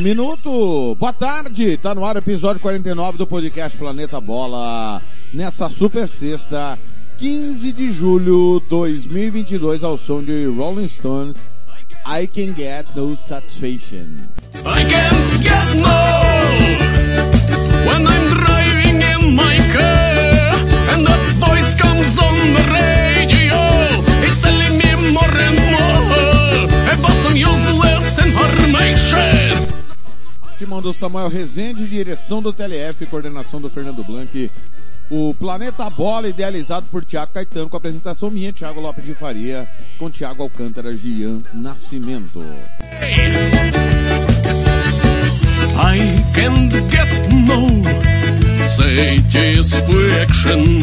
Um minuto. Boa tarde. Tá no ar o episódio 49 do podcast Planeta Bola. Nessa super sexta, 15 de julho 2022, ao som de Rolling Stones. I can get no satisfaction. I can get no Timão do Samuel Rezende, direção do TLF, coordenação do Fernando Blanc. O Planeta Bola, idealizado por Tiago Caetano, com apresentação minha, Tiago Lopes de Faria, com Tiago Alcântara, Gian Nascimento. I can't get no satisfaction.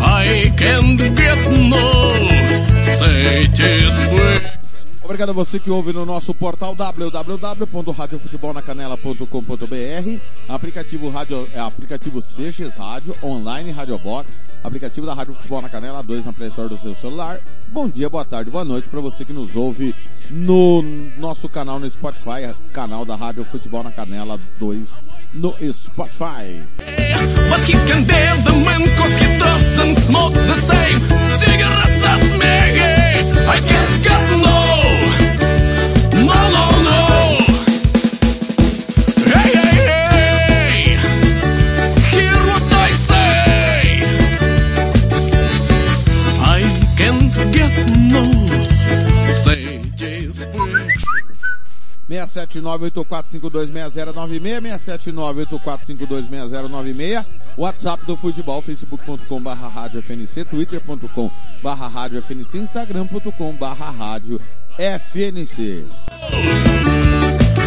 I can't get no satisfaction. Obrigado a você que ouve no nosso portal www.radiofutebolnacanela.com.br, aplicativo rádio, é, aplicativo CX Rádio, online Radio Box, aplicativo da Rádio Futebol na Canela 2 na Play Store do seu celular. Bom dia, boa tarde, boa noite para você que nos ouve no nosso canal no Spotify, canal da Rádio Futebol na Canela 2 no Spotify. 679-8452-6096, WhatsApp do futebol, facebook.com barra rádio FNC, twitter.com barra rádio FNC, instagram.com barra rádio FNC.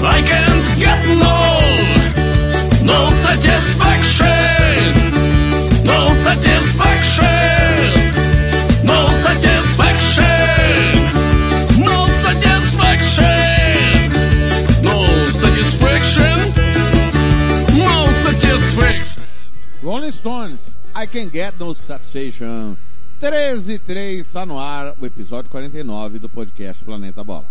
I can't get no, no satisfaction. Stones, I Can Get No Satisfaction. 13 3 está no ar o episódio 49 do podcast Planeta Bola.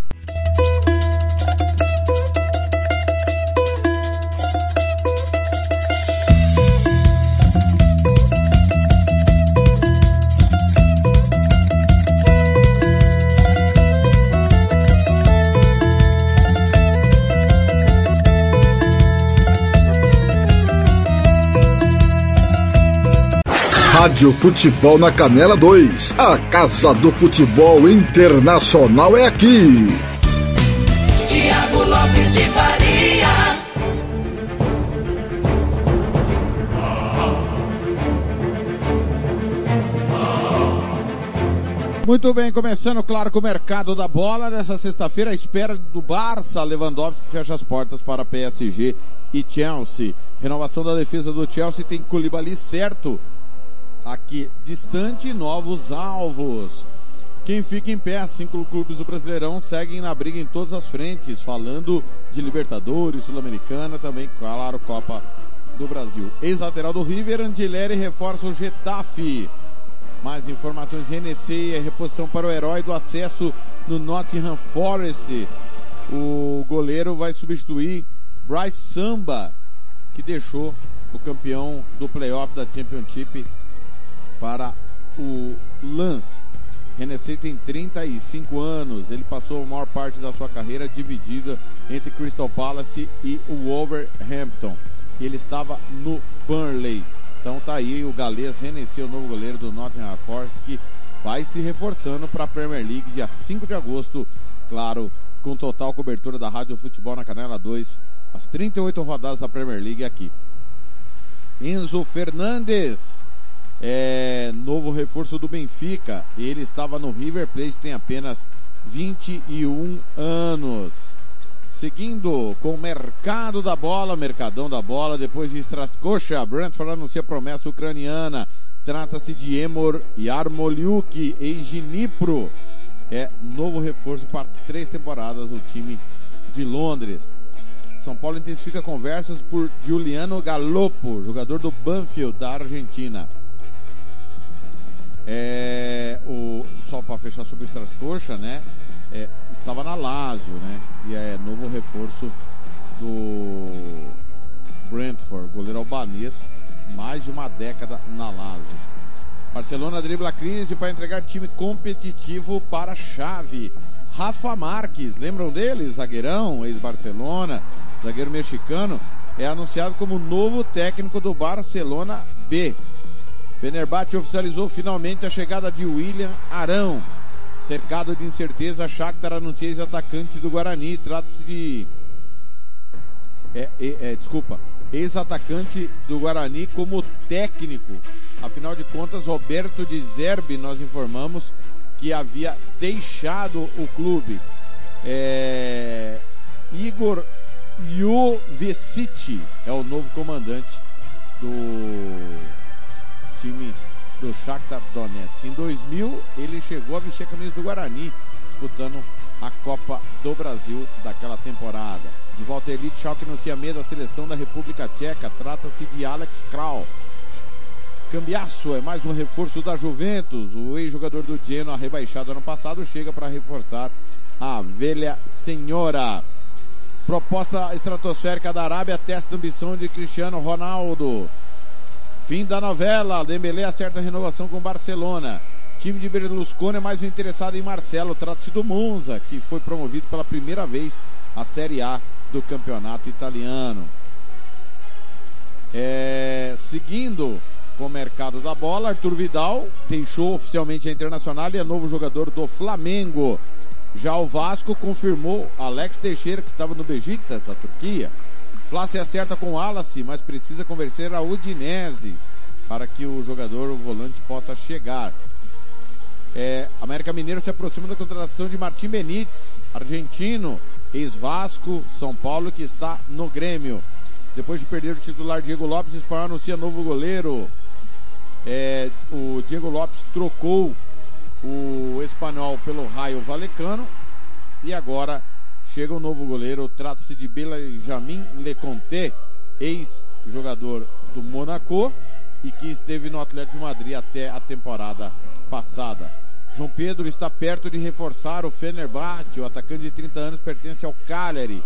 Rádio Futebol na Canela 2. A Casa do Futebol Internacional é aqui. Tiago Lopes de Faria. Muito bem, começando, claro, com o mercado da bola. Nessa sexta-feira, a espera do Barça, Lewandowski fecha as portas para PSG e Chelsea. Renovação da defesa do Chelsea tem Koulibaly certo aqui distante novos alvos. Quem fica em pé, cinco clubes do Brasileirão seguem na briga em todas as frentes, falando de Libertadores, Sul-Americana, também, claro, Copa do Brasil. Ex-lateral do River, Andileri reforça o Getafe. Mais informações, Renesei é reposição para o herói do acesso no Nottingham Forest. O goleiro vai substituir Bryce Samba, que deixou o campeão do playoff da Championship para o Lance. Renesei tem 35 anos, ele passou a maior parte da sua carreira dividida entre Crystal Palace e o Wolverhampton. Ele estava no Burnley. Então tá aí o galês Renesei, o novo goleiro do Nottingham Forest, que vai se reforçando para a Premier League dia 5 de agosto, claro, com total cobertura da Rádio Futebol na Canela 2, as 38 rodadas da Premier League aqui. Enzo Fernandes, é, novo reforço do Benfica. Ele estava no River Plate, tem apenas 21 anos. Seguindo com o mercado da bola, mercadão da bola, depois de Straskocha, Brentford anuncia promessa ucraniana. Trata-se de Emor Yarmoliuk, ex-Ginipro. É novo reforço para três temporadas no time de Londres. São Paulo intensifica conversas por Giuliano Galoppo, jogador do Banfield da Argentina. É, o, só para fechar sobre o Strascocha, né? É, estava na Lazio, né? E é novo reforço do Brentford, goleiro albanês, mais de uma década na Lazio. Barcelona dribla a crise para entregar time competitivo para a chave. Rafa Marques, lembram dele? Zagueirão, ex-Barcelona, zagueiro mexicano, é anunciado como novo técnico do Barcelona B. Fenerbahçe oficializou finalmente a chegada de William Arão. Cercado de incerteza, Shakhtar anuncia ex-atacante do Guarani. Trata-se de... É, é, é, desculpa, ex-atacante do Guarani como técnico. Afinal de contas, Roberto de Zerbi, nós informamos que havia deixado o clube. É... Igor Jovicic é o novo comandante do time do Shakhtar Donetsk. Em 2000, ele chegou a vestir a camisa do Guarani, disputando a Copa do Brasil daquela temporada. De volta à elite, Schalke anuncia meio da seleção da República Tcheca. Trata-se de Alex Kral. Cambiaço é mais um reforço da Juventus. O ex-jogador do Genoa, rebaixado ano passado, chega para reforçar a velha senhora. Proposta estratosférica da Arábia testa a ambição de Cristiano Ronaldo. Fim da novela, Dembélé acerta a renovação com Barcelona. Time de Berlusconi é mais um interessado em Marcelo. Trata-se do Monza, que foi promovido pela primeira vez à Série A do campeonato italiano. É, seguindo com o mercado da bola, Arthur Vidal deixou oficialmente a Internacional e é novo jogador do Flamengo. Já o Vasco confirmou Alex Teixeira, que estava no Besiktas da Turquia. Flá se acerta com Wallace, mas precisa convencer a Udinese para que o jogador, o volante, possa chegar. É, América Mineiro se aproxima da contratação de Martim Benítez, argentino, ex-Vasco, São Paulo, que está no Grêmio. Depois de perder o titular Diego Lopes, o Espanhol anuncia novo goleiro. É, o Diego Lopes trocou o espanhol pelo Raio Valecano e agora chega o novo goleiro. Trata-se de Benjamin Leconte, ex-jogador do Monaco e que esteve no Atlético de Madrid até a temporada passada. João Pedro está perto de reforçar o Fenerbahçe. O atacante de 30 anos pertence ao Cagliari.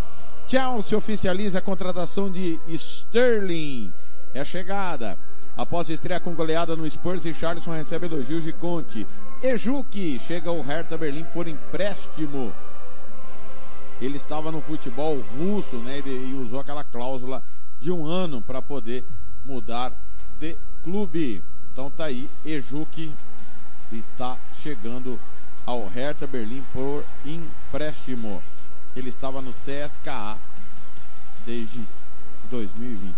Chelsea oficializa a contratação de Sterling. É a chegada. Após estrear com goleada no Spurs, Richarlison recebe elogios de Conte. Ejuki chega ao Hertha Berlim por empréstimo. Ele estava no futebol russo, né, e usou aquela cláusula de um ano para poder mudar de clube. Então tá aí, Ejuki está chegando ao Hertha Berlim por empréstimo. Ele estava no CSKA desde 2020.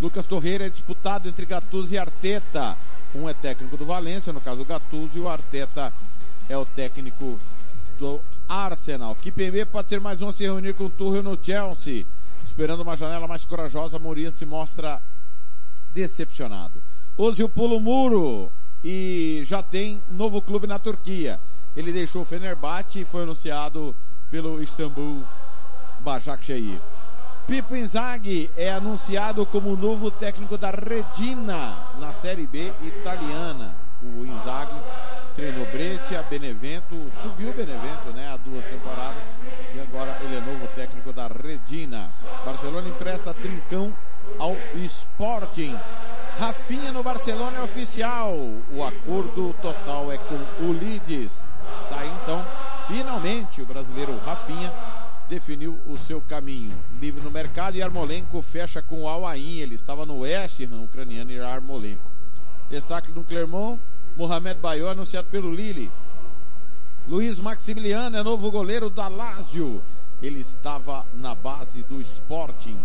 Lucas Torreira é disputado entre Gattuso e Arteta. Um é técnico do Valência, no caso o Gattuso, e o Arteta é o técnico do Arsenal. Kipembe pode ser mais um se reunir com o Tuchel no Chelsea. Esperando uma janela mais corajosa, Mourinho se mostra decepcionado. Ozil pula o muro e já tem novo clube na Turquia. Ele deixou o Fenerbahçe e foi anunciado pelo Istambul Başakşehir. Pipo Inzaghi é anunciado como novo técnico da Regina na Série B italiana. O Inzaghi treinou Breccia, Benevento, subiu Benevento, né, há duas temporadas e agora ele é novo técnico da Redina. Barcelona empresta Trincão ao Sporting. Rafinha no Barcelona é oficial. O acordo total é com o Leeds. Tá então, finalmente o brasileiro Rafinha definiu o seu caminho. Livre no mercado e Armolenko fecha com o Al Ain. Ele estava no West Ham ucraniano e Armolenko. Destaque do Clermont, Mohamed Bayo anunciado pelo Lille. Luiz Maximiliano é novo goleiro da Lazio. Ele estava na base do Sporting.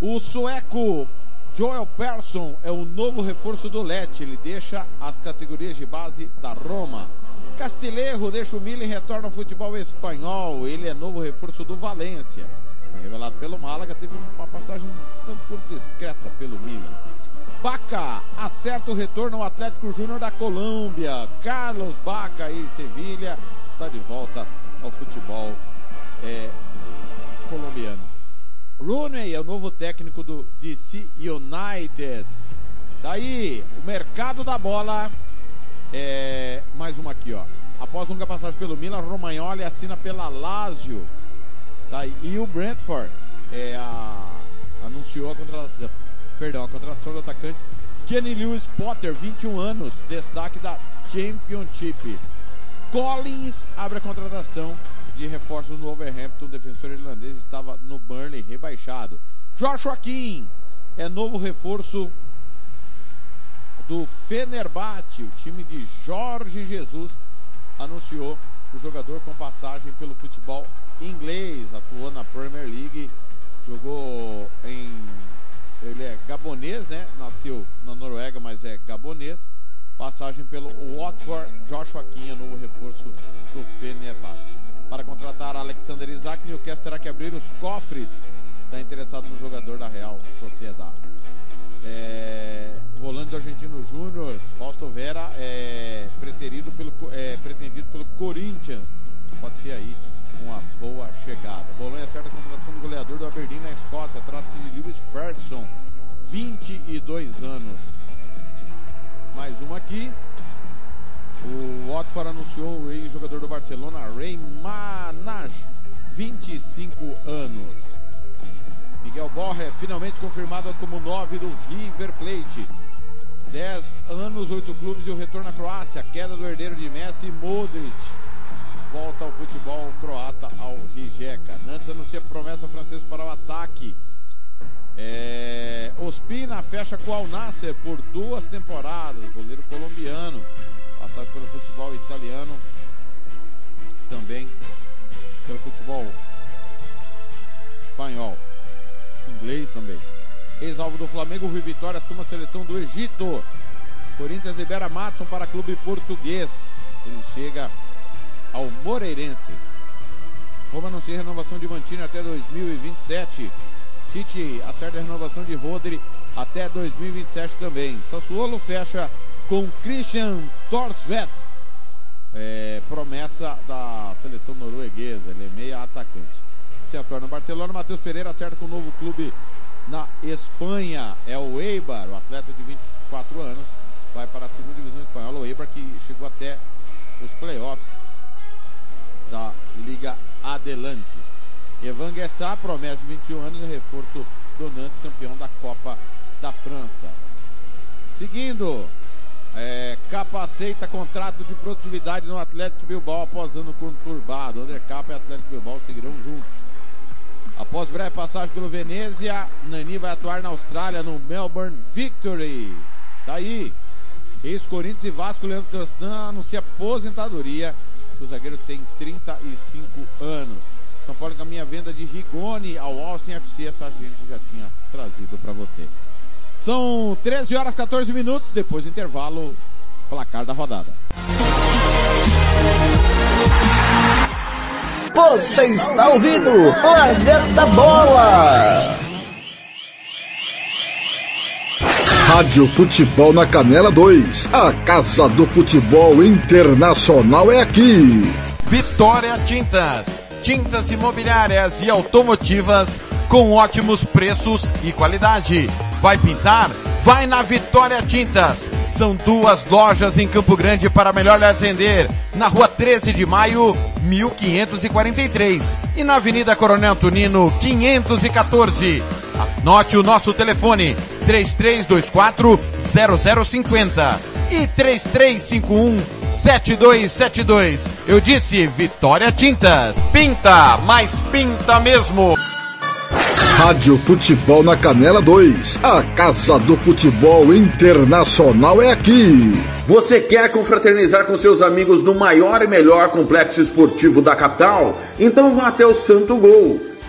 O sueco Joel Persson é o novo reforço do Lecce. Ele deixa as categorias de base da Roma. Castilheiro deixa o Milan e retorna ao futebol espanhol. Ele é novo reforço do Valência. Foi revelado pelo Málaga, teve uma passagem tanto quanto discreta pelo Milan. Baca acerta o retorno ao Atlético Júnior da Colômbia. Carlos Baca e Sevilha está de volta ao futebol é, colombiano. Rooney é o novo técnico do DC United. Daí, o mercado da bola. É, mais uma aqui, ó. Após longa passagem pelo Milan, Romagnoli assina pela Lazio. Tá? E o Brentford é, a, anunciou a contratação, perdão, a contratação do atacante Kenny Lewis Potter, 21 anos, destaque da Championship. Collins abre a contratação de reforços no Overhampton, o defensor irlandês estava no Burnley rebaixado. Joshua King é novo reforço do Fenerbahçe, o time de Jorge Jesus anunciou o jogador com passagem pelo futebol inglês, atuou na Premier League, jogou em ele é gabonês, né? Nasceu na Noruega, mas é gabonês. Passagem pelo Watford, Joshua Quinha, novo reforço do Fenerbahçe. Para contratar Alexander Isaac, Newcastle terá que abrir os cofres. Está interessado no jogador da Real Sociedade. É, volante do Argentino Júnior, Fausto Vera, é pretendido pelo, é, pretendido pelo Corinthians. Pode ser aí uma boa chegada. Bolonha acerta a contratação do goleador do Aberdeen na Escócia. Trata-se de Lewis Ferguson, 22 anos. Mais uma aqui. O Watford anunciou o ex-jogador do Barcelona, Rey Manaj, 25 anos. Miguel Borja é finalmente confirmado como 9 do River Plate. 10 anos, 8 clubes e o retorno à Croácia. Queda do herdeiro de Messi, Modric. Volta ao futebol croata ao Rijeka. Nantes anuncia promessa francesa para o ataque. É, Ospina fecha com o Al Nasser por duas temporadas. Goleiro colombiano. Passagem pelo futebol italiano. Também pelo futebol espanhol. Inglês também. Ex-alvo do Flamengo, Rui Vitória assume a seleção do Egito. Corinthians libera Matson para clube português. Ele chega ao Moreirense. Roma anuncia renovação de Mantini até 2027. City acerta a renovação de Rodri até 2027 também. Sassuolo fecha com Christian Torsvet. É, promessa da seleção norueguesa. Ele é meia atacante. Se atua no Barcelona, Matheus Pereira acerta com o um novo clube na Espanha. É o Eibar, o atleta de 24 anos. Vai para a segunda divisão espanhola. O Eibar que chegou até os playoffs da Liga Adelante. Evan Guessá, promessa de 21 anos, reforço do Nantes, campeão da Copa da França. Seguindo, é, Capa aceita contrato de produtividade no Atlético Bilbao após ano conturbado. André Capa e Atlético Bilbao seguirão juntos. Após breve passagem pelo Venezia, Nani vai atuar na Austrália no Melbourne Victory. Daí, tá ex-Corinthians e Vasco, Leandro Castan anuncia aposentadoria. O zagueiro tem 35 anos. São Paulo encaminha a venda de Rigoni ao Austin FC. Essa gente já tinha trazido para você. São 13 horas 14 minutos. Depois do intervalo, placar da rodada. Você está ouvindo Planeta Bola! Rádio Futebol na Canela 2. A Casa do Futebol Internacional é aqui. Vitória Tintas. Tintas imobiliárias e automotivas com ótimos preços e qualidade. Vai pintar? Vai na Vitória Tintas São duas lojas em Campo Grande para melhor atender. Na rua 13 de maio, 1543. E na Avenida Coronel Antonino, 514. Anote o nosso telefone, 3324 0050 e 3351 7272. Eu disse Vitória Tintas. Pinta, mas pinta mesmo. Rádio Futebol na Canela 2. A Casa do Futebol Internacional é aqui. Você quer confraternizar com seus amigos no maior e melhor complexo esportivo da capital? Então vá até o Santo Gol.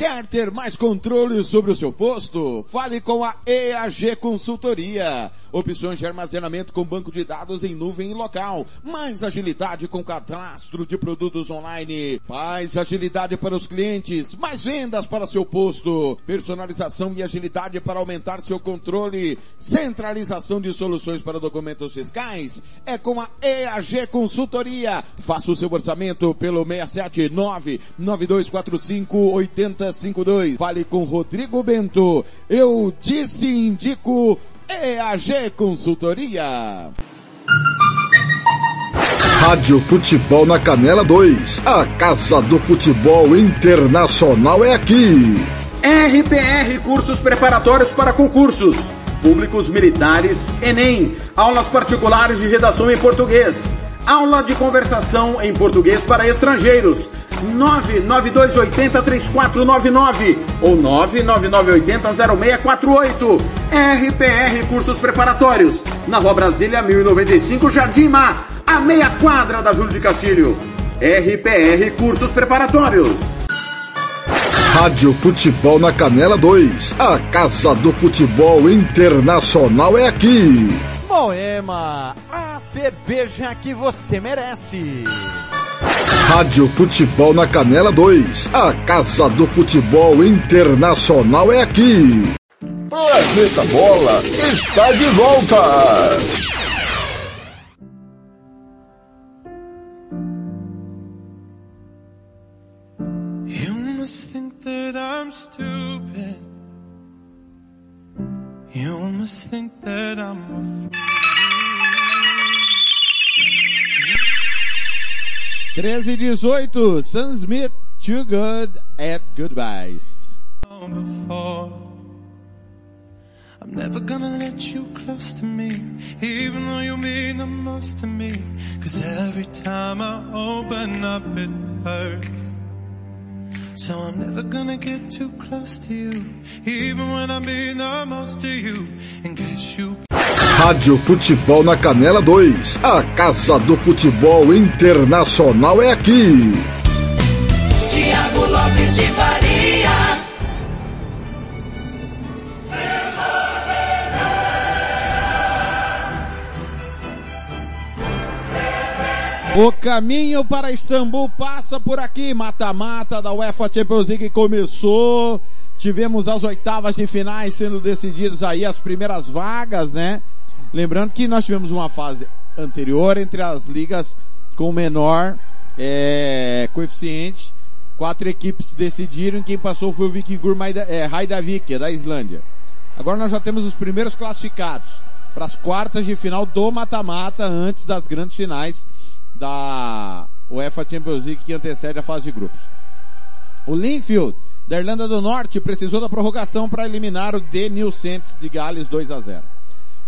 Quer ter mais controle sobre o seu posto? Fale com a EAG Consultoria. Opções de armazenamento com banco de dados em nuvem e local. Mais agilidade com cadastro de produtos online. Mais agilidade para os clientes. Mais vendas para seu posto. Personalização e agilidade para aumentar seu controle. Centralização de soluções para documentos fiscais. É com a EAG Consultoria. Faça o seu orçamento pelo 679 9245 8052. Fale com Rodrigo Bento. Eu disse indico EAG Consultoria. Rádio Futebol na Canela 2. A Casa do Futebol Internacional é aqui. RPR Cursos Preparatórios para Concursos. Públicos Militares, Enem. Aulas particulares de redação em português. Aula de conversação em português para estrangeiros. 992803499 ou 999800648. RPR Cursos Preparatórios. Na Rua Brasília 1095, Jardim Mar, a meia quadra da Júlio de Castilho. RPR Cursos Preparatórios. Rádio Futebol na Canela 2. A Casa do Futebol Internacional é aqui. Moema, a cerveja que você merece. Rádio Futebol na Canela 2. A Casa do Futebol Internacional é aqui. Planeta Bola está de volta. You must think that I'm a fool. 13 e 18, Sam Smith, Too Good at Goodbyes. before. I'm never gonna let you close to me, even though you mean the most to me. Cause every time I open up it hurts. So I'm never gonna get too close to you, even when I mean the most to you. In case you Rádio Futebol na Canela 2. A Casa do Futebol Internacional é aqui. Tiago Lopes de Faria. O caminho para Istambul passa por aqui. Mata-mata da UEFA Champions League começou. Tivemos as oitavas de finais sendo decididas aí as primeiras vagas, né? Lembrando que nós tivemos uma fase anterior entre as ligas com menor é, coeficiente. Quatro equipes decidiram. Quem passou foi o Vikingur é, Haidavik, da Islândia. Agora nós já temos os primeiros classificados para as quartas de final do mata-mata antes das grandes finais da UEFA Champions League que antecede a fase de grupos. O Linfield, da Irlanda do Norte, precisou da prorrogação para eliminar o The New Saints de Gales 2 a 0.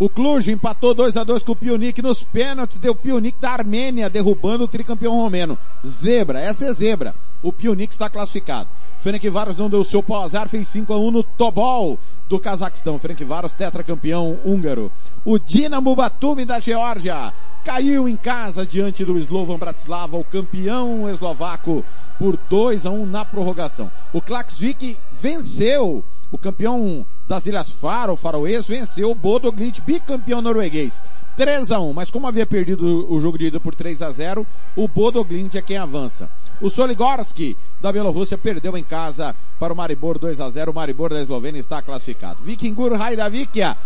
O Cluj empatou 2 a 2 com o Pionic nos pênaltis, deu Pionic da Armênia, derrubando o tricampeão romeno. Zebra, essa é zebra. O Pionic está classificado. Ferencváros não deu seu pau azar, fez 5 a 1 no Tobol do Cazaquistão. Ferencváros tetracampeão húngaro. O Dinamo Batumi da Geórgia caiu em casa diante do Slovan Bratislava, o campeão eslovaco, por 2 a 1 na prorrogação. O Klaksvik venceu o campeão das Ilhas Faro, faroês, venceu o Bodo Glimt, bicampeão norueguês. 3 a 1 mas como havia perdido o jogo de ida por 3 a 0 o Bodo Glimt é quem avança. O Soligorski da Bielorrússia perdeu em casa para o Maribor 2 a 0 o Maribor da Eslovênia está classificado. Vikingur Raidavikia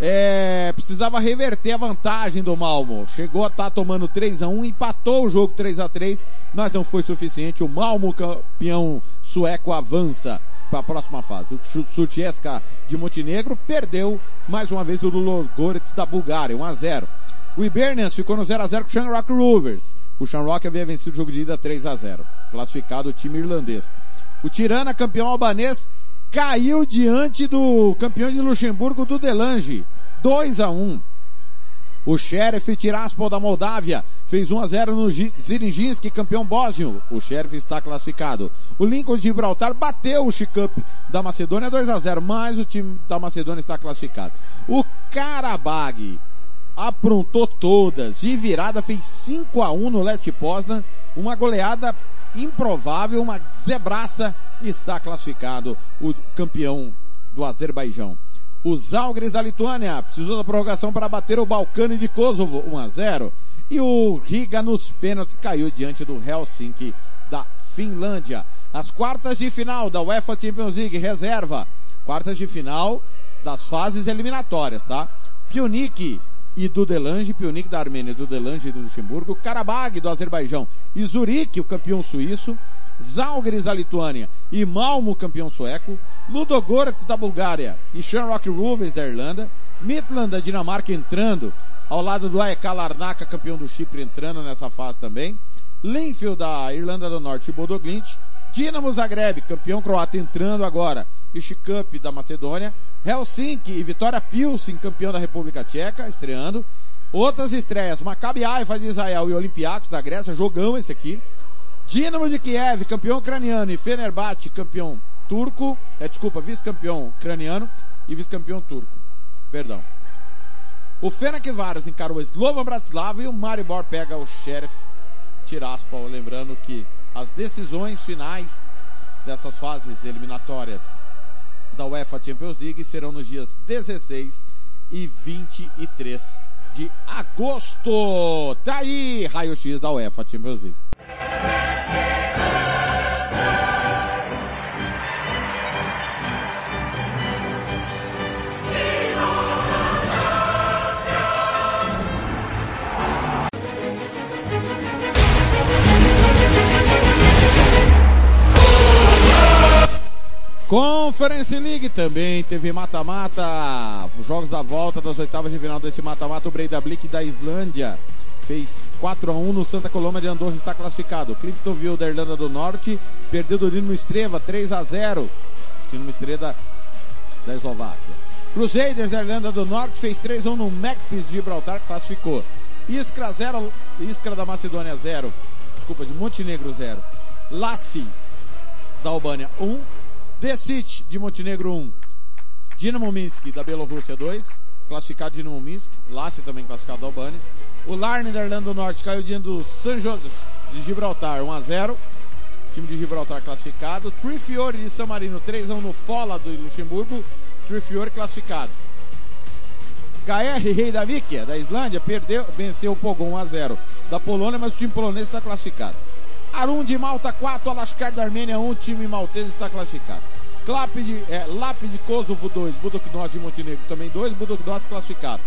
é, precisava reverter a vantagem do Malmo. Chegou a estar tá tomando 3 a 1 empatou o jogo 3 a 3 mas não foi suficiente. O Malmo, campeão sueco, avança para a próxima fase. O Sutjeska de Montenegro perdeu mais uma vez o Ludogorets da Bulgária, 1 a 0. O Ibernians ficou no 0 a 0 com o Shamrock Rovers. O Shamrock havia vencido o jogo de ida 3 a 0. Classificado o time irlandês. O Tirana, campeão albanês, caiu diante do campeão de Luxemburgo do Delange. 2 a 1. O Sheriff Tiraspol da Moldávia fez 1 a 0 no Zirinjinski, campeão bósnio. O Sheriff está classificado. O Lincoln de Gibraltar bateu o Chikup da Macedônia 2 a 0, mas o time da Macedônia está classificado. O Karabag aprontou todas. De virada fez 5 a 1 no Leste Poznan, uma goleada improvável, uma zebraça, está classificado o campeão do Azerbaijão. Os Algres da Lituânia precisou da prorrogação para bater o Balcani de Kosovo, 1 a 0. E o Riga nos pênaltis caiu diante do Helsinki da Finlândia. As quartas de final da UEFA Champions League reserva. Quartas de final das fases eliminatórias, tá? Pionik e Dudelange, Pionik da Armênia Dudelange do Luxemburgo, Karabag do Azerbaijão e Zurique, o campeão suíço, Zalgiris da Lituânia e Malmo, campeão sueco, Ludogorets da Bulgária e Shamrock Rovers da Irlanda, Midland da Dinamarca entrando ao lado do AEK Larnaca, campeão do Chipre, entrando nessa fase também, Linfield da Irlanda do Norte e Bodoglint, Dinamo Zagreb, campeão croata entrando agora, e Cup da Macedônia, Helsinki e Vitória Pilsen, campeão da República Tcheca, estreando, Outras estreias, Maccabi Haifa de Israel e Olympiacos da Grécia, jogão esse aqui. Dinamo de Kiev, campeão ucraniano, e Fenerbahçe, campeão turco, é, desculpa, vice-campeão ucraniano e vice-campeão turco. Perdão. O Fenerbahçe encara o Slovan Bratislava e o Maribor pega o Sheriff Tiraspol, lembrando que as decisões finais dessas fases eliminatórias da UEFA Champions League serão nos dias 16 e 23 de agosto. Tá aí, raio-x da UEFA Champions League. Conference League também teve mata-mata, jogos da volta das oitavas de final desse mata-mata, o Breidablik da Islândia fez 4 a 1 no Santa Coloma de Andorra está classificado. Cliftonville da Irlanda do Norte perdeu do Dinamo Estreva 3 a 0. Dinamo Estrela da Eslováquia. Crusaders da Irlanda do Norte fez 3 a 1 no Macpis de Gibraltar, classificou. Iskra 0, Iskra da Macedônia 0. Desculpa, de Montenegro 0. Lassi da Albânia 1. Decite de Montenegro 1. Dinamo Minsk da Bielorrússia 2. Classificado Dinamo Minsk. Lassi também classificado da Albânia. O Larne da Irlanda do Norte caiu diante do San José de Gibraltar 1 a 0. Time de Gibraltar classificado. Trifiore de San Marino 3 a 1 no Fola do Luxemburgo. Trifiore classificado. KR Vikia, da Islândia, perdeu, venceu o Pogon 1 a 0 da Polônia, mas o time polonês está classificado. Arum de Malta 4, Alaskar da Armênia 1, time maltese está classificado. Clap de, é, Lápis de Kosovo 2, Budoknos de Montenegro também 2, Budoknos classificado.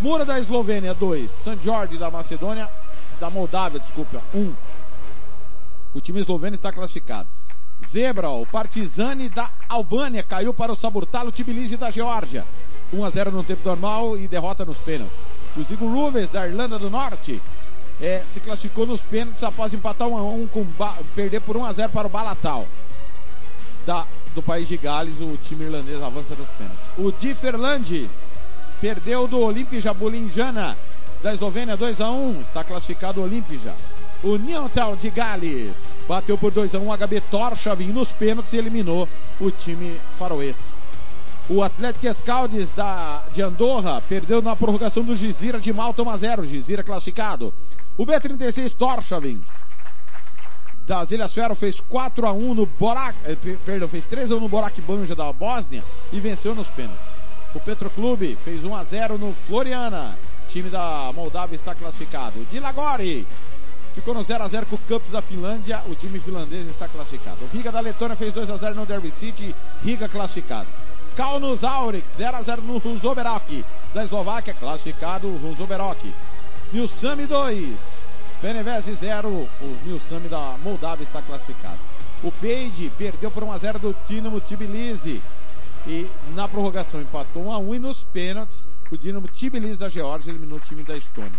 Mura da Eslovênia, 2. San Jorge da Macedônia, da Moldávia, desculpa, 1. Um. O time esloveno está classificado. Zebra, o Partizani da Albânia caiu para o Saburtalo Tbilisi da Geórgia. 1 a 0 no tempo normal e derrota nos pênaltis. Os Zigo Ruvers da Irlanda do Norte é, se classificou nos pênaltis após empatar 1 a 1 com perder por 1 a 0 para o Balatal. Da, do país de Gales, o time irlandês avança nos pênaltis. O Differland perdeu do Olimpija Bulinjana da Eslovênia 2 a 1 está classificado o Olimpija. O Newtown de Gales bateu por 2 a 1 HB Torshavn nos pênaltis e eliminou o time faroês. O Atlético Escaldes da, de Andorra perdeu na prorrogação do Gizira de Malta 1 a 0. Gizira classificado. O B36 Torshavn das Ilhas Fero fez 4 a 1 no Borak, eh, perdão, fez 3 a 1 no Borak Banja da Bósnia e venceu nos pênaltis. O Petroclube fez 1 a 0 no Floriana. time da Moldávia está classificado. Dilagori ficou no 0 a 0 com o Campos da Finlândia. O time finlandês está classificado. O Riga da Letônia fez 2 a 0 no Derby City. Riga classificado. Kaunos Aurix 0 a 0 no Runzoberok da Eslováquia classificado. Runzoberok. Nilsami 2. Benevese 0, o Nilsami da Moldávia está classificado. O Peide perdeu por 1 a 0 do Dinamo Tbilisi e na prorrogação empatou 1 a 1 e nos pênaltis o Dinamo Tbilisi da Geórgia eliminou o time da Estônia.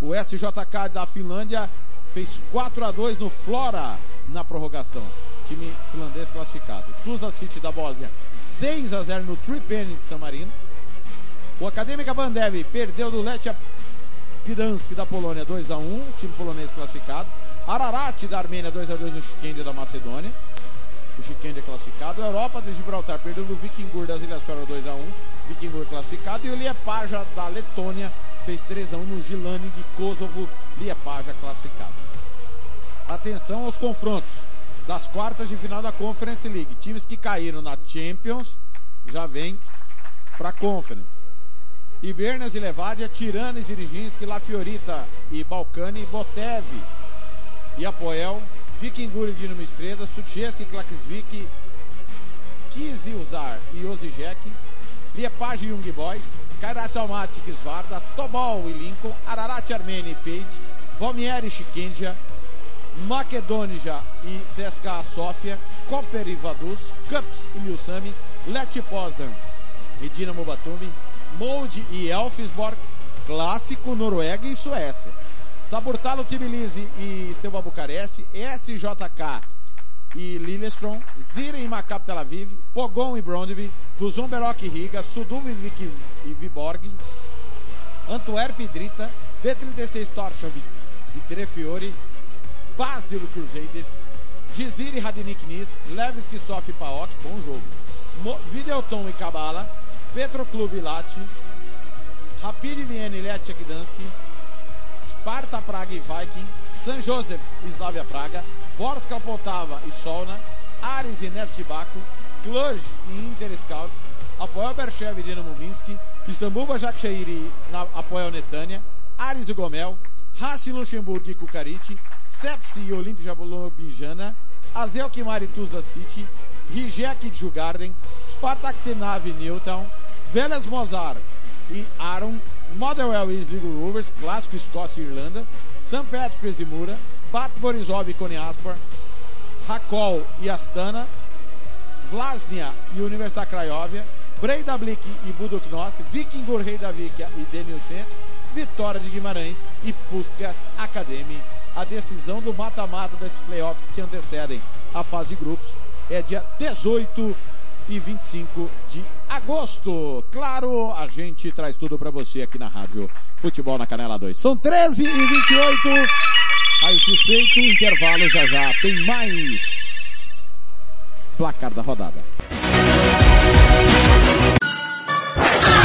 O SJK da Finlândia fez 4 a 2 no Flora na prorrogação. Time finlandês classificado. Tuzla City da Bósnia 6 a 0 no Tripene de San Marino. O Acadêmica Bandev perdeu do Lechia Gdansk da Polônia 2 a 1 time polonês classificado. Ararat da Armênia 2 a 2 no Chiquende da Macedônia. O Chiquende é classificado. A Europa de Gibraltar perdeu do Vikingur das Ilhas Fora 2 a 1 Vikingur classificado. E o Liepaja da Letônia fez 3 a 1 no Gilani de Kosovo. Liepaja classificado. Atenção aos confrontos das quartas de final da Conference League. Times que caíram na Champions já vêm para a Conference. Ibernas e Levadia, Tiranes, Iriginski, La Fiorita e Balcani, Botev e Apoel, Vikingur e Dinamo Estrela, Sutjeski, Klaksvik, Kiziuzar e Ozijek, Liepage e Young Boys, Kairat Almaty, Kisvarda, Tobol e Lincoln, Ararat Armênia e Page, Vomier e Chikendia, Macedônia e CSKA Sofia, Koper e Vaduz, Cups e Milsami, Leti Poznan e Dinamo Batumi, Molde e Elfsborg, Clássico, Noruega e Suécia. Saburtalo Tbilisi e Steaua Bucareste, SJK e Lillestrøm, Zira e Maccabi Tel Aviv, Pogon e Brondby, Fusum Berok e Riga, Suduv e Viborg, Antwerp e Drita, B36 Torshavn e Trefiore, Basel e Crusaders, Gizir e Radnik Nis, Levski Sof Paok, bom jogo, Mo Videoton e Cabala, Petroclube Lati, Rapid e Lechia Gdansk, Sparta Praga e Viking, San Josef Slavia Praga, Vorska Poltava e Solna, Ares e Neft Baku, Cluj e Inter Scouts, Apoel Berchev e Dinamo Minsk, Istambul Başakşehir e Apoel Netânia, Ares e Gomel, Racing Luxemburgo e Kukarite, Sepsi e Olimpia Ljubljana, Azel Kimar e Tuzla City, Rijek e Jugarden, Spartak Tenav e Newtown, Velas Mozart e Aaron, Motherwell e Sligo Rovers, clássico Escócia e Irlanda, St. Patrick's e Mura, Bat Borisov e Konyaspor, Hakol e Astana, Vlasnia e Universidade Craiovia, Breidablik e Budoknos, Vikingur Reidavikia e Denilcent, Vitória de Guimarães e Puskas Academy. A decisão do mata-mata desses playoffs que antecedem a fase de grupos é dia 18 e 25 de agosto. Claro, a gente traz tudo para você aqui na Rádio Futebol na Canela 2. São 13 e 28. Aí X feito, intervalo já já tem mais placar da rodada.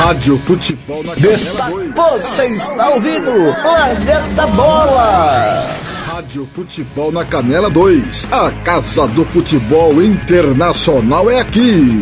Rádio Futebol na Desta... Você está ouvindo Planeta Bola. Rádio Futebol na Canela 2. A Casa do Futebol Internacional é aqui.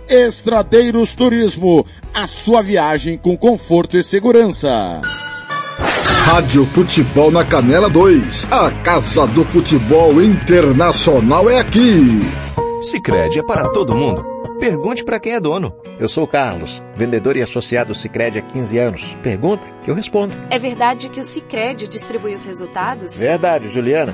Estradeiros Turismo, a sua viagem com conforto e segurança. Rádio Futebol na Canela 2. A Casa do Futebol Internacional é aqui. Sicredi é para todo mundo Pergunte para quem é dono. Eu sou o Carlos, vendedor e associado Sicredi há 15 anos. Pergunta que eu respondo. É verdade que o Sicredi distribui os resultados? Verdade, Juliana.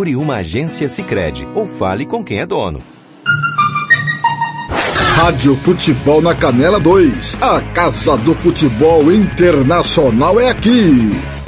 Procure uma agência Cicred ou fale com quem é dono. Rádio Futebol na Canela 2. A Casa do Futebol Internacional é aqui.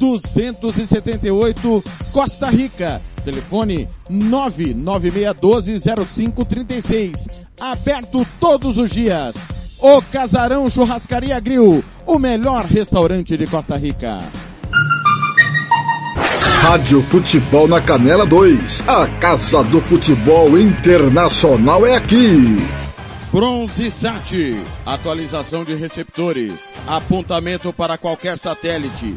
278, Costa Rica. Telefone 996120536. Aberto todos os dias. O Casarão Churrascaria Grill, o melhor restaurante de Costa Rica. Rádio Futebol na Canela 2. A Casa do Futebol Internacional é aqui. Bronze Sat, atualização de receptores, apontamento para qualquer satélite,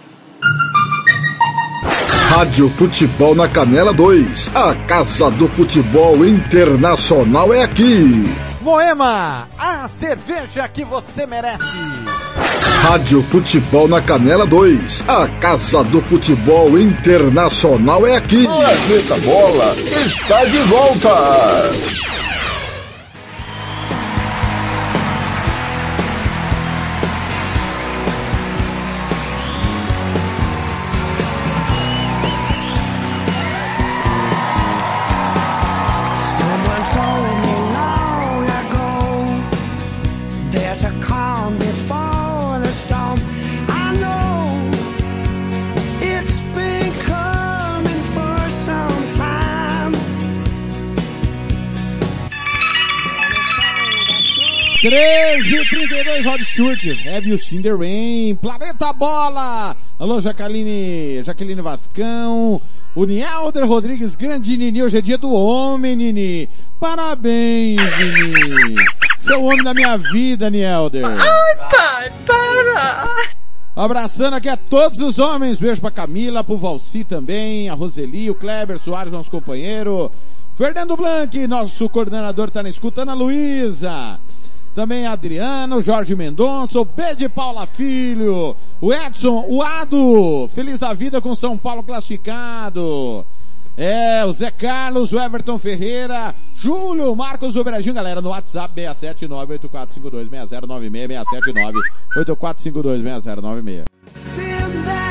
Rádio Futebol na Canela 2. A Casa do Futebol Internacional é aqui. Moema, a cerveja que você merece. Rádio Futebol na Canela 2. A Casa do Futebol Internacional é aqui. Planeta Bola está de volta. 2, Rod Stewart, Have You Seen the Rain, Planeta Bola, alô Jaqueline, Jaqueline Vascão, Nielder Rodrigues, grande Nini, hoje é dia do homem, Nini, parabéns, Nini, seu homem da minha vida, Nielder. Ai, pai, para! Abraçando aqui a todos os homens. Beijo pra Camila, pro Valci também, a Roseli, o Kleber Soares, nosso companheiro. Fernando Blanc, nosso coordenador, tá na escuta. Ana Luísa também Adriano, Jorge Mendonça, o B de Paula Filho, o Edson, o Ado, feliz da vida com São Paulo classificado. É, o Zé Carlos, o Everton Ferreira, Júlio, Marcos do Brejinho, galera, no WhatsApp 67984526096, 67984526096.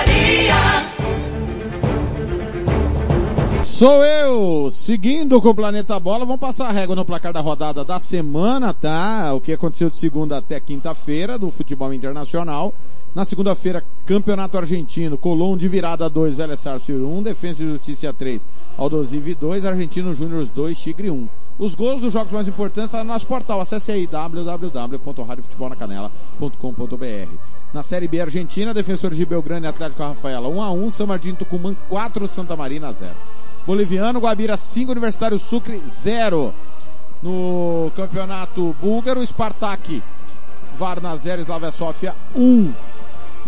Sou eu, seguindo com o Planeta Bola, vamos passar a régua no placar da rodada da semana, tá? O que aconteceu de segunda até quinta-feira do futebol internacional. Na segunda-feira, Campeonato Argentino, Colón de virada 2, Vélez Sarsfield 1, Defesa e Justiça 3, Aldosive 2, Argentino Júnior 2, Tigre 1. Os gols dos jogos mais importantes estão no nosso portal. Acesse aí www.radiofutebolnacanela.com.br. Na Série B Argentina, Defensores de Belgrano e Atlético Rafaela 1 a 1, São Martin Tucumã 4, Santa Marina 0. Boliviano, Guabira 5, Universitário Sucre 0. No campeonato búlgaro, Spartak, Varna 0, Slavia Sofia 1.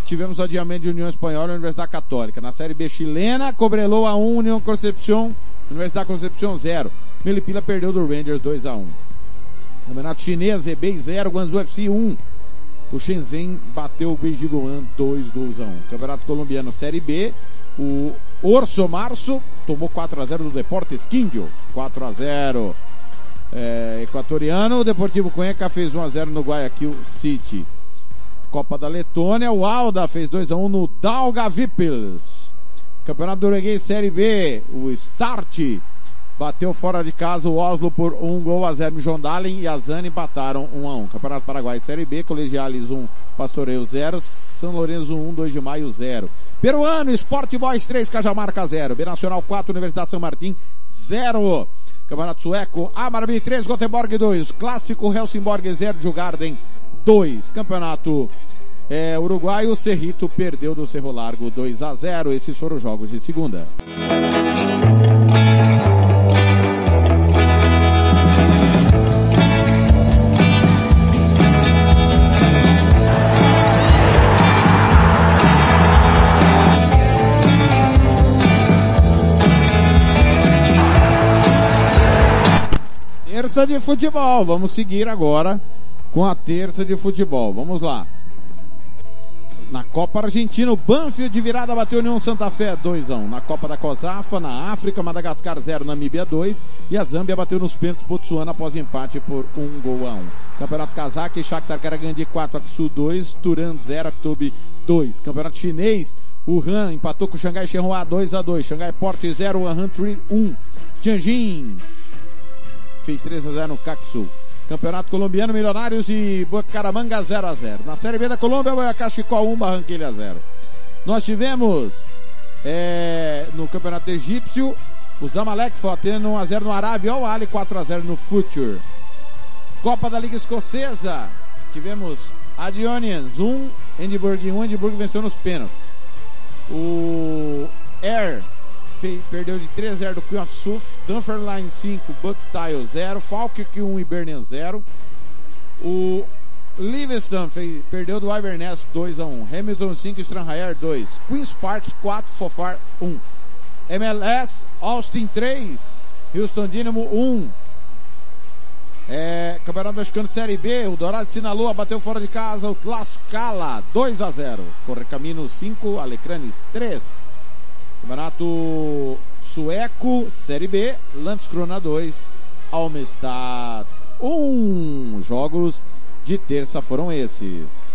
Tivemos o adiamento de União Espanhola e Universidade Católica. Na Série B chilena, Cobreloa 1, União Concepción, Universidade Concepción 0. Melipila perdeu do Rangers 2 a 1. Campeonato chinês, Zebei 0, Guangzhou FC 1. O Shenzhen bateu o Beijiguan 2 gols a 1. Campeonato colombiano Série B, o Orso Março tomou 4 a 0 do Deportes Quindio. 4 a 0 é, equatoriano. O Deportivo Cuenca fez 1 a 0 no Guayaquil City. Copa da Letônia, o Alda fez 2 a 1 no Daugavpils. Campeonato Norueguês Série B, o Start bateu fora de casa o Oslo por 1 gol a 0. Jondalen e Azani empataram 1 a 1. Campeonato Paraguai Série B, Colegiales 1, Pastoreio 0, São Lourenço 1, 2 de maio 0. Peruano, Sport Boys 3, Cajamarca 0. Binacional 4, Universidade São Martin 0. Campeonato Sueco, Amarby 3, Göteborg 2. Clássico Helsingborg 0, Jugarden 2. Campeonato é, Uruguaio, Cerrito perdeu do Cerro Largo 2 a 0. Esses foram os jogos de segunda. Terça de futebol. Vamos seguir agora com a terça de futebol. Vamos lá. Na Copa Argentina, o Banfield de virada bateu União Santa Fé 2 a 1. Na Copa da COSAFA, na África, Madagascar 0, Namíbia 2. E a Zâmbia bateu nos pênaltis Botsuana após empate por 1 gol a 1. Campeonato Kazakh, Shakhtar Karagandhi 4, Aksu 2, Turan 0, Aktobi 2. Campeonato Chinês, o Han empatou com o Xangai Shenhua 2 a 2. Xangai Port 0, Wuhan 3 1. Tianjin fez 3 a 0 no Caxu. Campeonato Colombiano, Milionários e Bucaramanga 0 a 0 Na Série B da Colômbia, Boiacachicó 1, Barranquilha 0. Nós tivemos é, no Campeonato Egípcio, o Zamalek foi tendo 1 a 0 no Arábia, o Ali 4 a 0 no Future. Copa da Liga Escocesa, tivemos Adionians 1, Edinburgh 1, Edinburgh venceu nos pênaltis. O Air fez, perdeu de 3 a 0 do Queen Suf, Dunfermline 5, Buckstyle 0, Falkirk 1 e Bernian 0. O Livingston fez, perdeu do Iverness 2 a 1, Hamilton 5, Stranraer 2, Queen's Park 4, Fofar 1. MLS, Austin 3, Houston Dynamo 1. É, Campeonato Mexicano Série B, o Dourado Sinaloa bateu fora de casa o Tlaxcala 2 a 0. Correcaminos 5, Alecranes 3. Campeonato Sueco, Série B, Landskrona 2, Almestad 1. Jogos de terça foram esses.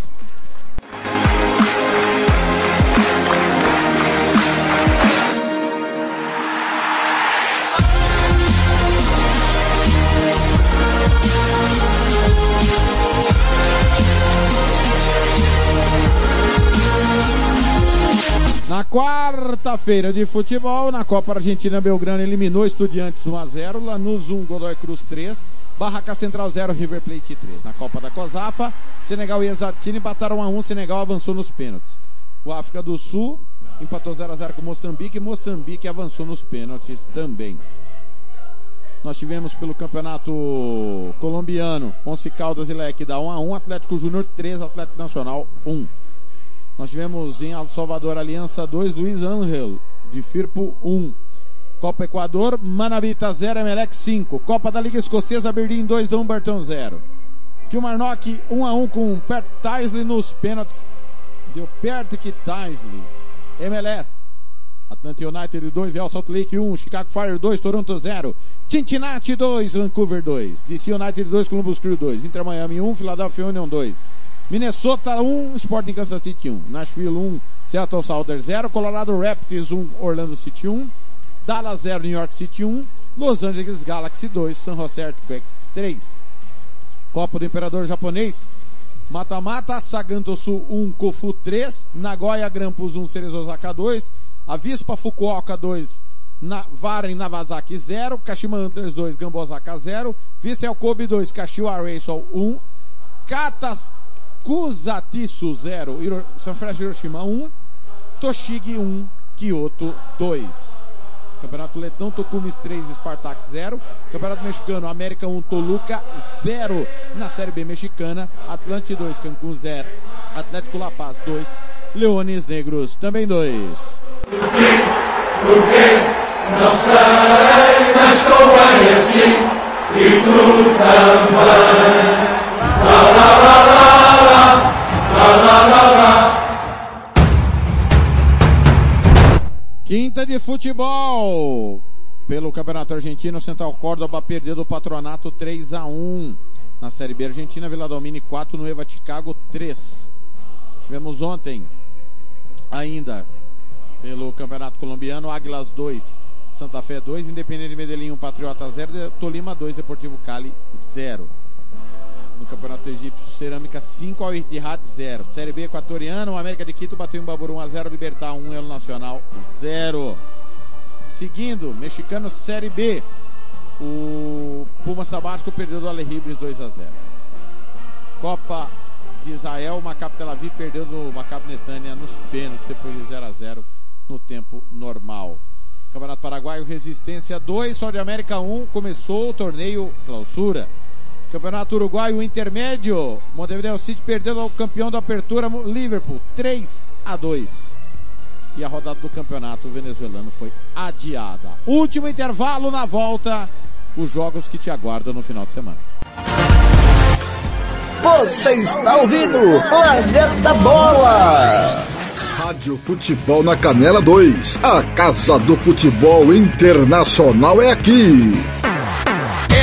Na quarta-feira de futebol, na Copa Argentina, Belgrano eliminou Estudiantes 1 a 0, Lanús 1, Godoy Cruz 3, Barraca Central 0, River Plate 3. Na Copa da COSAFA, Senegal e Exartina empataram 1 a 1, Senegal avançou nos pênaltis. O África do Sul empatou 0 a 0 com Moçambique, Moçambique avançou nos pênaltis também. Nós tivemos pelo campeonato colombiano, Once Caldas e Leque da 1 a 1, Atlético Júnior 3, Atlético Nacional 1. Nós tivemos em El Salvador Aliança 2, Luiz Angel, de Firpo 1. Copa Equador, Manabita 0, Emelec 5. Copa da Liga Escocesa, Berlim 2, Dumbarton 0. Kilmarnock 1 a 1 com Pert Taisley nos pênaltis. Deu perto que Taisley. MLS. Atlanta United 2, Real Salt Lake 1, Chicago Fire 2, Toronto 0, Cincinnati 2, Vancouver 2, DC United 2, Columbus Crew 2, Inter Miami 1, Philadelphia Union 2, Minnesota 1, Sporting Kansas City 1, Nashville 1, Seattle Sounders 0, Colorado Rapids 1, Orlando City 1, Dallas 0, New York City 1, Los Angeles Galaxy 2, San Jose Earthquakes 3. Copa do Imperador Japonês, Mata-Mata, Saganto Sul 1, Kofu 3, Nagoya Grampus 1, Cerezo Osaka 2, Avispa Fukuoka 2, na, Varen Nagasaki 0, Kashima Antlers 2, Gambosaka 0, Vissel Kobe 2, Kashiwa Racel 1, Katas Kusatsu 0, San Sanfrecce Hiroshima 1, um, Toshigi 1, um, Kyoto 2. Campeonato Letão, Tocumes 3, Spartak 0. Campeonato Mexicano, América 1, Toluca 0. Na Série B mexicana, Atlante 2, Cancún 0. Atlético La Paz 2, Leones Negros também 2. Não sei, mas conheci, e tu também. Lá, lá, lá, lá. Quinta de futebol. Pelo Campeonato Argentino, Central Córdoba perdeu do Patronato 3 a 1 Na Série B Argentina, Vila Domini 4, Nueva Chicago 3. Tivemos ontem ainda pelo Campeonato Colombiano, Águilas 2, Santa Fé 2, Independente de Medellín 1, Patriota 0, Tolima 2, Deportivo Cali 0. No Campeonato Egípcio, Cerâmica 5, Al Ittihad 0. Série B Equatoriano, América de Quito bateu em Baburu 1 a 0, Libertar 1, Elo Nacional 0. Seguindo, Mexicano Série B, o Puma Sabático perdeu do Alejibres 2 a 0. Copa de Israel, Maccabi Tel Aviv perdeu do Maccabi Netânia nos pênaltis depois de 0 a 0 no tempo normal. Campeonato Paraguaio Resistência 2, Sol de América 1, começou o torneio clausura. Campeonato Uruguaio Intermédio, Montevideo City perdeu ao campeão da apertura Liverpool 3 a 2. E a rodada do campeonato venezuelano foi adiada. Último intervalo na volta, os jogos que te aguardam no final de semana. Você está ouvindo Planeta Bola! Rádio Futebol na Canela 2. A Casa do Futebol Internacional é aqui.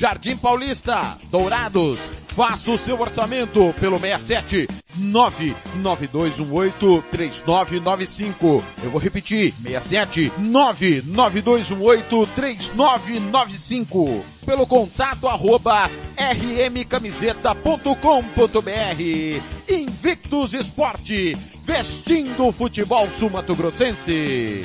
Jardim Paulista, Dourados. Faça o seu orçamento pelo 67 99218 3995. Eu vou repetir, 67 99218 3995. Pelo contato arroba rmcamiseta.com.br. Invictus Esporte, vestindo o futebol sul-mato-grossense.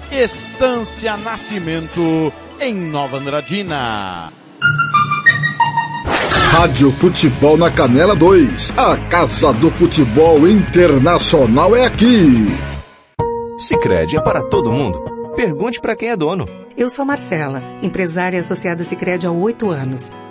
Estância Nascimento em Nova Andradina. Rádio Futebol na Canela 2. A Casa do Futebol Internacional é aqui. Sicredi é para todo mundo. Pergunte para quem é dono. Eu sou Marcela, empresária associada Sicredi há oito anos.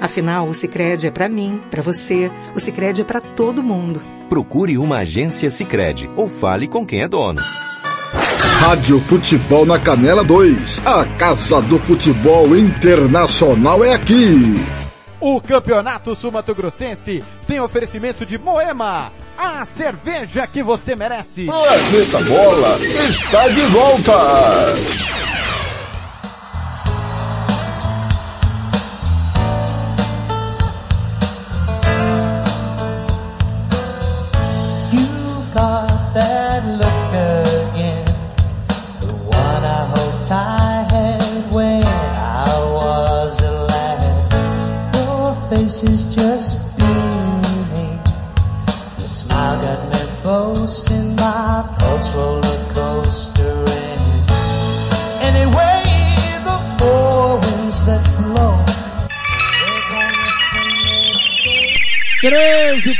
Afinal, o Sicredi é para mim, para você. O Sicredi é para todo mundo. Procure uma agência Sicredi ou fale com quem é dono. Rádio Futebol na Canela 2. A Casa do Futebol Internacional é aqui. O Campeonato Sul-Mato Grossense tem oferecimento de Moema, a cerveja que você merece. Planeta Bola está de volta.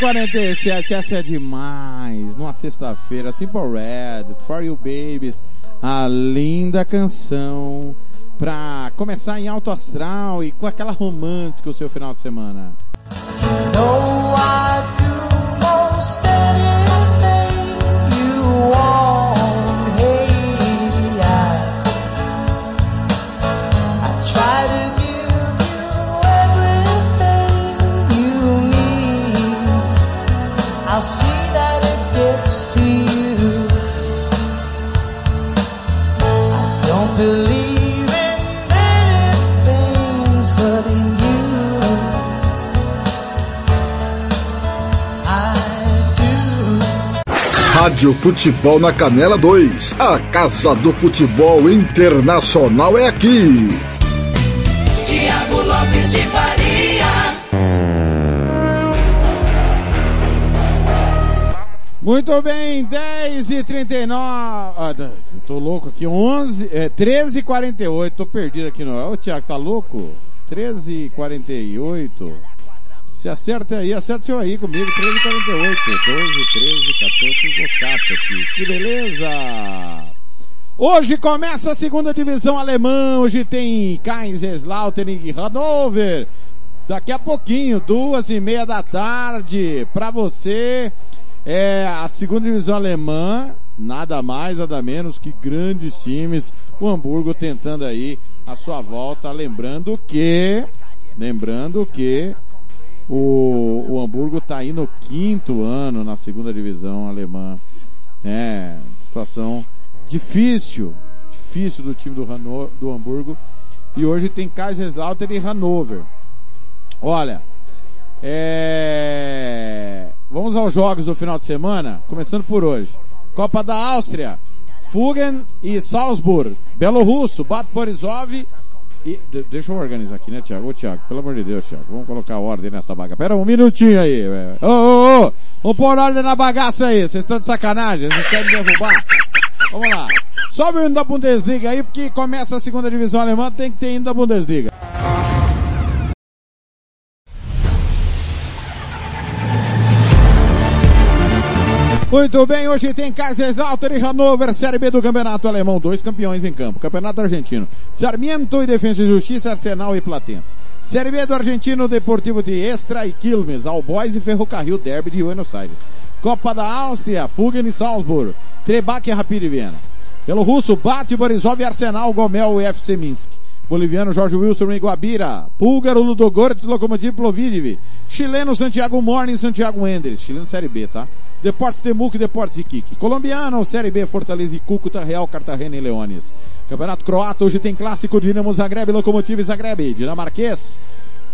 13h47, essa é demais. Numa sexta-feira, Simple Red, For You Babies, a linda canção pra começar em alto astral e com aquela romântica o seu final de semana. Rádio Futebol na Canela 2. A Casa do Futebol Internacional é aqui. Tiago Lopes de Faria. Muito bem, 10 e 39 ah, tô louco aqui, 11, é, 13 e 48 tô perdido aqui no... Ô Tiago, tá louco? 13 e 48 Se acerta aí, acerta seu aí comigo, 13 e 48 12, 13, 14, tudo loucaço aqui. Que beleza! Hoje começa a segunda divisão alemã, hoje tem Kaiserslautern e Hannover. Daqui a pouquinho, duas e meia da tarde, pra você, é a segunda divisão alemã, nada mais, nada menos que grandes times, o Hamburgo tentando aí a sua volta, lembrando que, lembrando que o, o Hamburgo está aí no quinto ano na segunda divisão alemã. É, situação difícil, difícil do time do, do Hamburgo. E hoje tem Kaiserslautern e Hannover. Olha, é... vamos aos jogos do final de semana, começando por hoje. Copa da Áustria, Fugen e Salzburg. Belo Russo, Bad Borisov E, de- deixa eu organizar aqui, né, Thiago? Ô, Thiago, pelo amor de Deus, Thiago, vamos colocar ordem nessa bagaça. Pera um minutinho aí, velho. Ô, ô, ô, vamos pôr ordem na bagaça aí, vocês estão de sacanagem, vocês querem me derrubar? Vamos lá. Sobe o hino da Bundesliga aí, porque começa a segunda divisão alemã, tem que ter hino da Bundesliga. Muito bem, hoje tem Kaiserslautern e Hannover, Série B do Campeonato Alemão, dois campeões em campo. Campeonato Argentino, Sarmiento e Defesa e Justiça, Arsenal e Platense. Série B do Argentino, Deportivo de Extra e Quilmes, Albois e Ferrocarril Derby de Buenos Aires. Copa da Áustria, Fugen e Salzburg, Trebach e Rapid Viena. Pelo russo, Bate, Borisov e Arsenal, Gomel e FC Minsk. Boliviano Jorge Wilson e Guabira. Búlgaro Ludogorets, Lokomotiv Plovdiv. Chileno Santiago Morning, Santiago Endres. Chileno Série B, tá? Deportes Temuco e Deportes Iquique. Colombiano, Série B, Fortaleza e Cúcuta, Real, Cartagena e Leones. Campeonato Croata, hoje tem clássico Dinamo Zagreb, Lokomotiv Zagreb. Dinamarquês,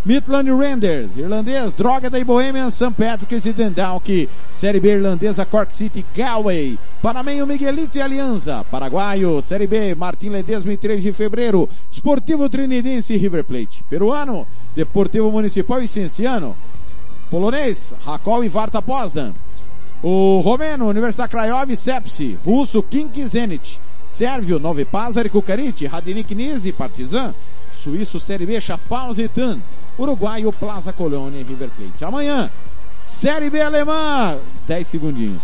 Midland Rangers, irlandês, Drogheda e Bohemian, St. Patrick's e Dundalk, Série B irlandesa, Cork City, Galway, Panamenho, Miguelito e Aliança, Paraguaio, Série B, Martim Ledesma em 3 de fevereiro, Esportivo Trinidense e River Plate, Peruano, Deportivo Municipal e Cienciano, Polonês, Rakol e Varta Poznan, o Romeno, Universidade Craiova e Sepsi, Russo, Kink Zenit, Sérvio, Novi Pazar e Kukarit, Radnik Nizi, Partizan, Suíço, Série B, Schaffhausen e Tan, Uruguaio, Plaza Colônia e River Plate. Amanhã, Série B Alemã, 10 segundinhos.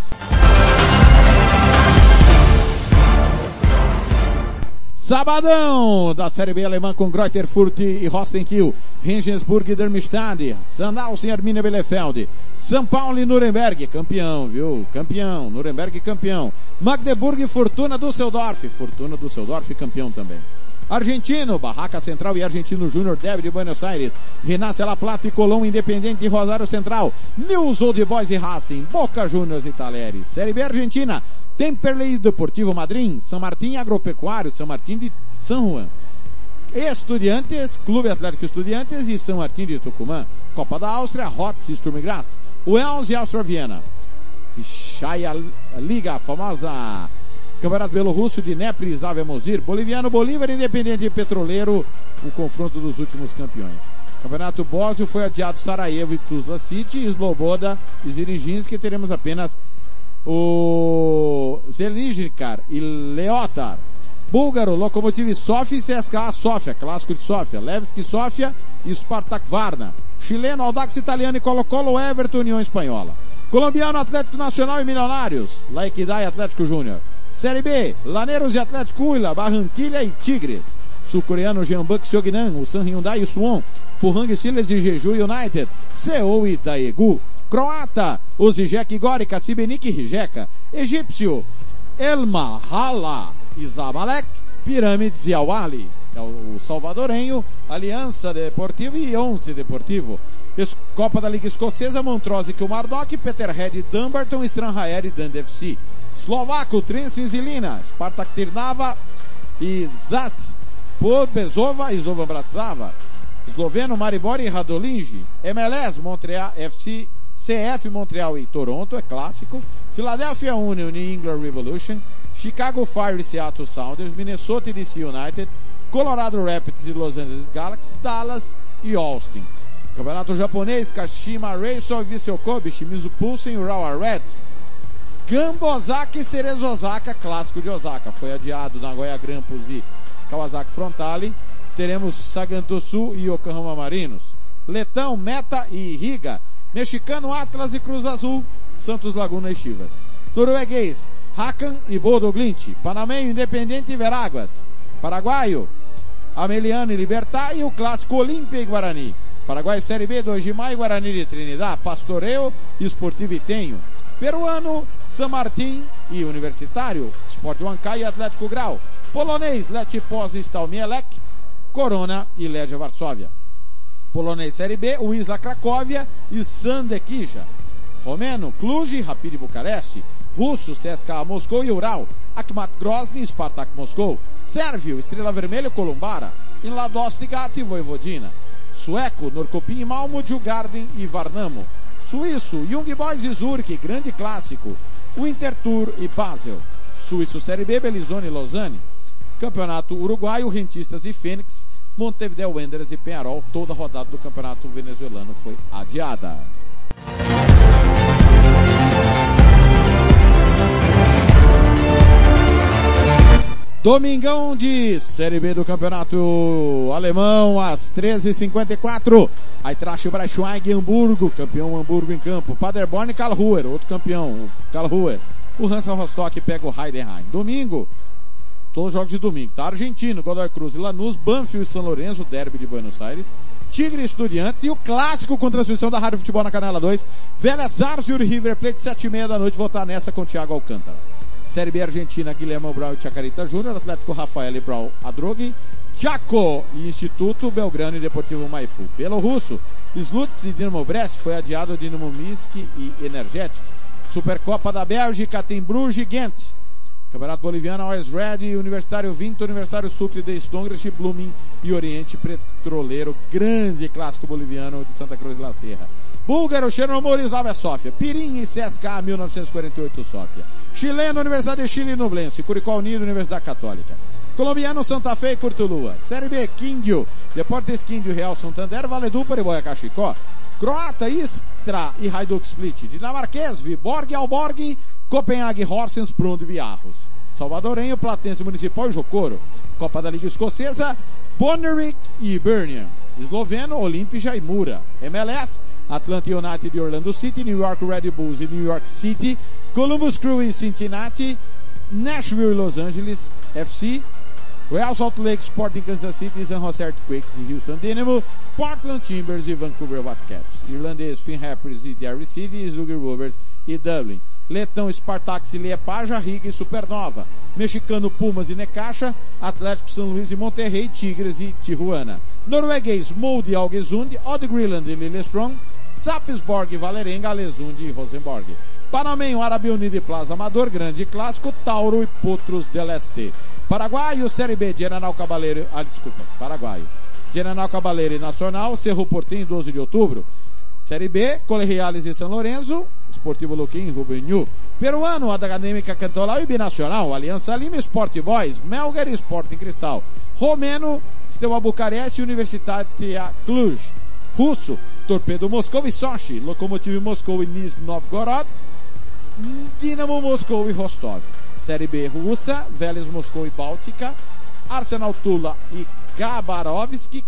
Sabadão da Série B alemã com Greuther Furt e Rostenkiel, Regensburg e Darmstadt, Sandhausen e Arminia Bielefeld, São Paulo e Nuremberg, campeão, viu? Campeão, Nuremberg campeão, Magdeburg e Fortuna Düsseldorf, Fortuna Düsseldorf campeão também. Argentino, Barraca Central e Argentino Júnior Deve de Buenos Aires, Renasce La Plata e Colón Independente e Rosário Central, News Old Boys e Racing, Boca Juniors e Talheres, Série B Argentina, Temperley Deportivo Madrid, São Martín Agropecuário, São Martín de São Juan. Estudiantes, Clube Atlético Estudiantes e São Martín de Tucumã. Copa da Áustria, Hotz e Sturm Graz. Wells e Áustria Viena. Fichaya Liga, famosa Campeonato Belorrusso de Nepri, Slavia Mozir, Boliviano, Bolívar, Independente e Petroleiro, o confronto dos últimos campeões. Campeonato Bósnio foi adiado Sarajevo e Tuzla City, Sloboda e Ziriginski, teremos apenas o Zelinjnikar e Leotar. Búlgaro, Lokomotiv Sofia e CSKA Sofia, clássico de Sofia, Levski Sofia e Spartak Varna. Chileno, Audax Italiano e Colo-Colo, Everton, União Espanhola. Colombiano, Atlético Nacional e Milionários, La Equidad e Atlético Júnior. Série B, Laneiros e Atlético Huila, Barranquilha e Tigres. Sul-coreano Jeonbuk Seognan, o San Hyundai e o Suwon. Pohang Steelers e Jeju United. Seoul e Daegu. Croata, o Zizek Gorica, Sibenik e Rijeka. Egípcio, Elma Hala e Zamalek. Pirâmides e Awali. É o salvadorenho, Aliança Deportivo e Onze Deportivo. Copa da Liga Escocesa, Montrose e Kilmarnock, Peterhead, Dumbarton, Stranraer e Dundee FC. Eslovaco, Trenčín e Lina, Spartak Trnava e Zat, Podbezova e Zova Bratislava. Esloveno, Maribor e Radolinge. MLS, Montreal, FC, CF Montreal e Toronto, é clássico. Philadelphia Union e England Revolution. Chicago Fire e Seattle Sounders. Minnesota e DC United. Colorado Rapids e Los Angeles Galaxy. Dallas e Austin. Campeonato japonês, Kashima Reysol e Vissel Kobe, Shimizu Pulsen e Urawa Reds. Gamba Osaka e Cerezo Osaka, clássico de Osaka. Foi adiado Nagoya Grampus e Kawasaki Frontale. Teremos Sagantosu e Yokohama Marinos. Letão, Meta e Riga. Mexicano Atlas e Cruz Azul. Santos Laguna e Chivas. Norueguês, Hakan e Bodo Glint. Panamenho, Independente e Veráguas. Paraguaio, Ameliano e Libertar e o clássico Olímpia e Guarani. Paraguai Série B, 2 de maio, Guarani de Trinidad, Pastoreu e Esportivo Itenho. Peruano, San Martín e Universitário, Sport Huancaí e Atlético Grau. Polonês, Pós e Stalmielek, Corona e Legia Varsóvia. Polonês Série B, Wisla Cracóvia e Sandekija. Romeno, Cluj, Rapid Bucareste. Russo, CSKA Moscou e Ural. Akhmat Grozny, Spartak Moscou. Sérvio, Estrela Vermelha Columbara. Em Ladoste Gato e Voivodina. Sueco, Norcopim e Malmo, Djurgarden e Varnamo. Suíço, Young Boys e Zurich, grande clássico. Winterthur e Basel. Suíço Série B, Belizone e Lausanne. Campeonato Uruguaio, Rentistas e Fênix. Montevideo Wanderers e Penharol. Toda rodada do campeonato venezuelano foi adiada. Domingão de Série B do Campeonato Alemão, às 13h54. Eintracht Braunschweig Hamburgo, campeão Hamburgo em campo. Paderborn e Karlsruher, outro campeão, Karlsruher. O Hansa Rostock pega o Heidenheim. Domingo, todos os jogos de domingo, tá? Argentino, Godoy Cruz e Lanús, Banfield e São Lourenço, Derby de Buenos Aires. Tigre Estudiantes e o clássico com transmissão da Rádio Futebol na Canela 2. Velha Sarsfield River Plate, sete e meia da noite, voltar nessa com o Thiago Alcântara. Série B Argentina, Guilherme Brown e Chacarita Júnior, Atlético Rafael e Brown Adroghi, Chaco e Instituto Belgrano e Deportivo Maipu. Pelo russo, Sluts e Dinamo Brest foi adiado Dinamo Minsk e Energetic. Supercopa da Bélgica tem Bruges e Ghent. Campeonato Boliviano, Always Red, Universitário Vinto, Universitário Sucre de Stongres, Blooming e Oriente Petroleiro. Grande clássico boliviano de Santa Cruz de la Serra. Búlgaro, Chernomor Slavia Sofia. Pirim e CSKA 1948 Sofia. Chileno, Universidade de Chile Nublense. Curicó Unido, Universidade Católica. Colombiano, Santa Fe e Curtulua. Série B, Quindio. Deportes Quindio, Real Santander, Valedupar e Boia Cachicó. Croata, Istra e Hajduk Split. Dinamarquês, Viborg, Alborg, Copenhague, Horsens, Brund e Biarros. Salvadorenho, Platense Municipal e Jocoro. Copa da Liga Escocesa, Bonnerick e Birmingham. Esloveno, Olimpia e Mura. MLS, Atlanta United de Orlando City, New York Red Bulls e New York City, Columbus Crew e Cincinnati, Nashville e Los Angeles FC, Real Salt Lake Sporting Kansas City, San Jose Earthquakes e Houston Dynamo, Portland Timbers e Vancouver Whitecaps, Irlandês Finn Rappers e Derry City, Slugger Rovers e Dublin, Letão Spartak Liepaja, Riga e Supernova, Mexicano Pumas e Necaxa, Atlético São Luís e Monterrey, Tigres e Tijuana, Norueguês Molde Algesund, Odd Greenland e Lillestrøm, Sapsborg Valerenga, Alesund e Rosenborg. Panamenho, Árabe Unido e Plaza Amador, Grande Clássico, Tauro e Potros del Este. Paraguaio, Série B, General Cabaleiro, ah, desculpa, Paraguaio. General Cabaleiro e Nacional, Cerro Portinho, 12 de outubro. Série B, Colegiales e São Lourenço, Esportivo Luquim, Rubinho. Peruano, Acadêmica Cantoral e Binacional, Aliança Lima, Sport Boys, Melgar e Sporting Cristal. Romeno, Steaua Bucareste e Universitatea Cluj. Russo, Torpedo Moscou e Sochi, Lokomotiv Moscou e Nizhny Novgorod, Dinamo Moscou e Rostov. Série B russa, Vélez Moscou e Báltica, Arsenal Tula e Khabarovsk,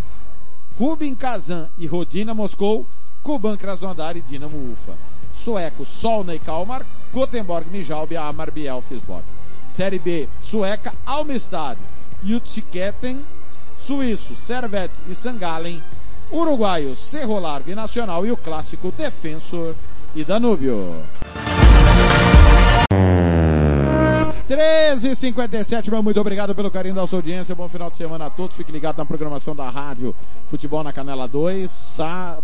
Rubin Kazan e Rodina Moscou, Kuban Krasnodar e Dinamo Ufa. Sueco, Solna e Kalmar, Gothenburg, Mijalb e Amar Bielfsborg. Série B sueca, Almestad, Jutsiketen, Suíço, Servet e Sangalen, Uruguaio, Cerro Largo e Nacional e o clássico Defensor e Danúbio. 13h57, meu muito obrigado pelo carinho da sua audiência. Bom final de semana a todos. Fique ligado na programação da rádio Futebol na Canela 2. Sa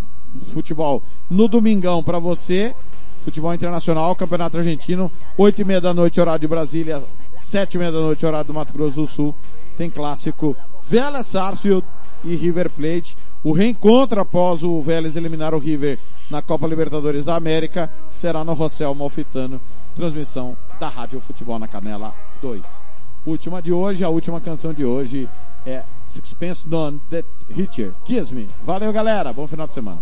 futebol no domingão para você. Futebol internacional, Campeonato Argentino, 8 e meia da noite, horário de Brasília, 7 e meia da noite, horário do Mato Grosso do Sul. Tem clássico Vélez Sarsfield e River Plate. O reencontro após o Vélez eliminar o River na Copa Libertadores da América será no Rossel Malfitano, transmissão da Rádio Futebol na Canela 2. Última de hoje, a última canção de hoje é Sixpence None The Hitcher. Kiss Me. Valeu galera, bom final de semana.